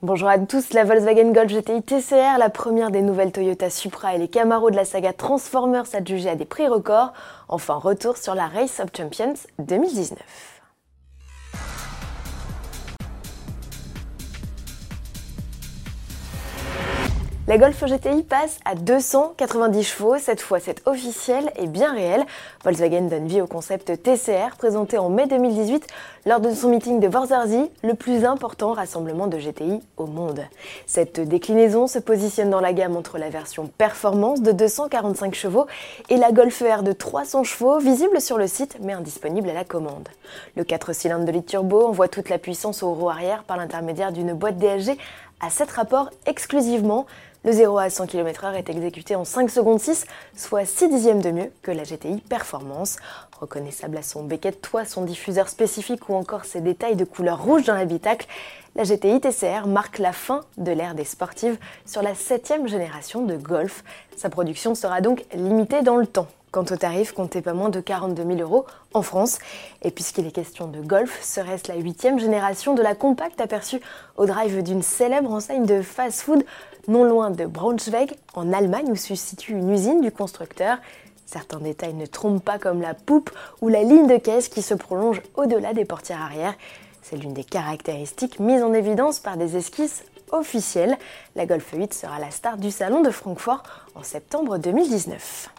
Bonjour à tous, la Volkswagen Golf GTI TCR, la première des nouvelles Toyota Supra et les Camaro de la saga Transformers adjugés à des prix records. Enfin, retour sur la Race of Champions 2019. La Golf GTI passe à 290 chevaux, cette fois c'est officiel et bien réel. Volkswagen donne vie au concept TCR présenté en mai 2018 lors de son meeting de Vorzerzy, le plus important rassemblement de GTI au monde. Cette déclinaison se positionne dans la gamme entre la version performance de 245 chevaux et la Golf R de 300 chevaux, visible sur le site mais indisponible à la commande. Le 4 cylindres de litre turbo envoie toute la puissance au roue arrière par l'intermédiaire d'une boîte DSG à 7 rapports exclusivement le 0 à 100 km/h est exécuté en 5 secondes 6, soit 6 dixièmes de mieux que la GTI Performance. Reconnaissable à son béquet de toit, son diffuseur spécifique ou encore ses détails de couleur rouge dans l'habitacle, la GTI TCR marque la fin de l'ère des sportives sur la 7 génération de Golf. Sa production sera donc limitée dans le temps. Quant au tarif, comptez pas moins de 42 000 euros en France. Et puisqu'il est question de golf, serait-ce la huitième génération de la compacte aperçue au drive d'une célèbre enseigne de fast-food non loin de Braunschweig, en Allemagne, où se situe une usine du constructeur? Certains détails ne trompent pas comme la poupe ou la ligne de caisse qui se prolonge au-delà des portières arrière. C'est l'une des caractéristiques mises en évidence par des esquisses officielles. La Golf 8 sera la star du salon de Francfort en septembre 2019.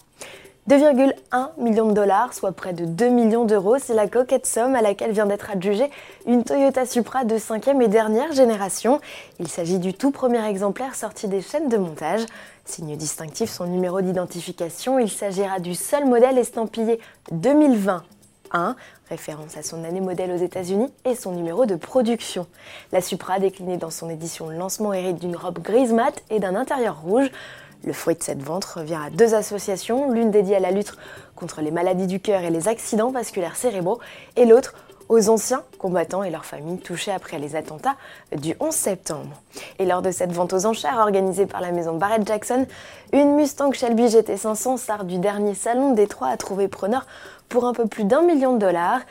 2,1 millions de dollars, soit près de 2 millions d'euros, c'est la coquette somme à laquelle vient d'être adjugée une Toyota Supra de 5e et dernière génération. Il s'agit du tout premier exemplaire sorti des chaînes de montage. Signe distinctif, son numéro d'identification, il s'agira du seul modèle estampillé 2020 1, référence à son année modèle aux États-Unis et son numéro de production. La Supra, déclinée dans son édition lancement, hérite d'une robe grise mat et d'un intérieur rouge. Le fruit de cette vente revient à deux associations, l'une dédiée à la lutte contre les maladies du cœur et les accidents vasculaires cérébraux, et l'autre aux anciens combattants et leurs familles touchés après les attentats du 11 septembre. Et lors de cette vente aux enchères organisée par la maison Barrett Jackson, une Mustang Shelby GT500 star du dernier salon Détroit a trouvé preneur pour un peu plus d'un million de dollars.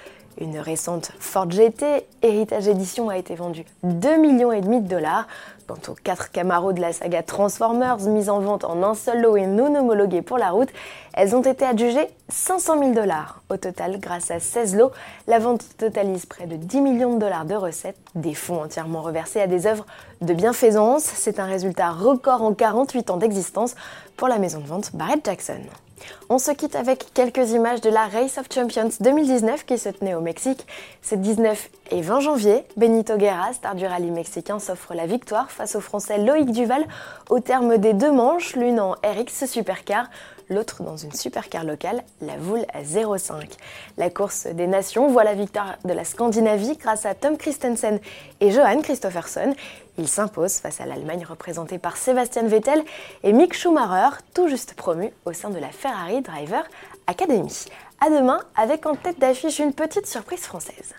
Une récente Ford GT Heritage Edition a été vendue 2 millions et demi de dollars. Quant aux 4 Camaro de la saga Transformers mises en vente en un seul lot et non homologuées pour la route, elles ont été adjugées 500 000 dollars. Au total, grâce à 16 lots, la vente totalise près de 10 millions de dollars de recettes, des fonds entièrement reversés à des œuvres de bienfaisance. C'est un résultat record en 48 ans d'existence pour la maison de vente Barrett Jackson. On se quitte avec quelques images de la Race of Champions 2019 qui se tenait au Mexique. C'est 19 et 20 janvier. Benito Guerra, star du rallye mexicain, s'offre la victoire face au Français Loïc Duval au terme des deux manches, l'une en RX Supercar, l'autre dans une supercar locale, la Voule à 0,5. La course des nations voit la victoire de la Scandinavie grâce à Tom Christensen et Johan Christofferson. Il s'impose face à l'Allemagne représentée par Sébastien Vettel et Mick Schumacher, tout juste promu au sein de la Ferrari Driver Academy. À demain avec en tête d'affiche une petite surprise française.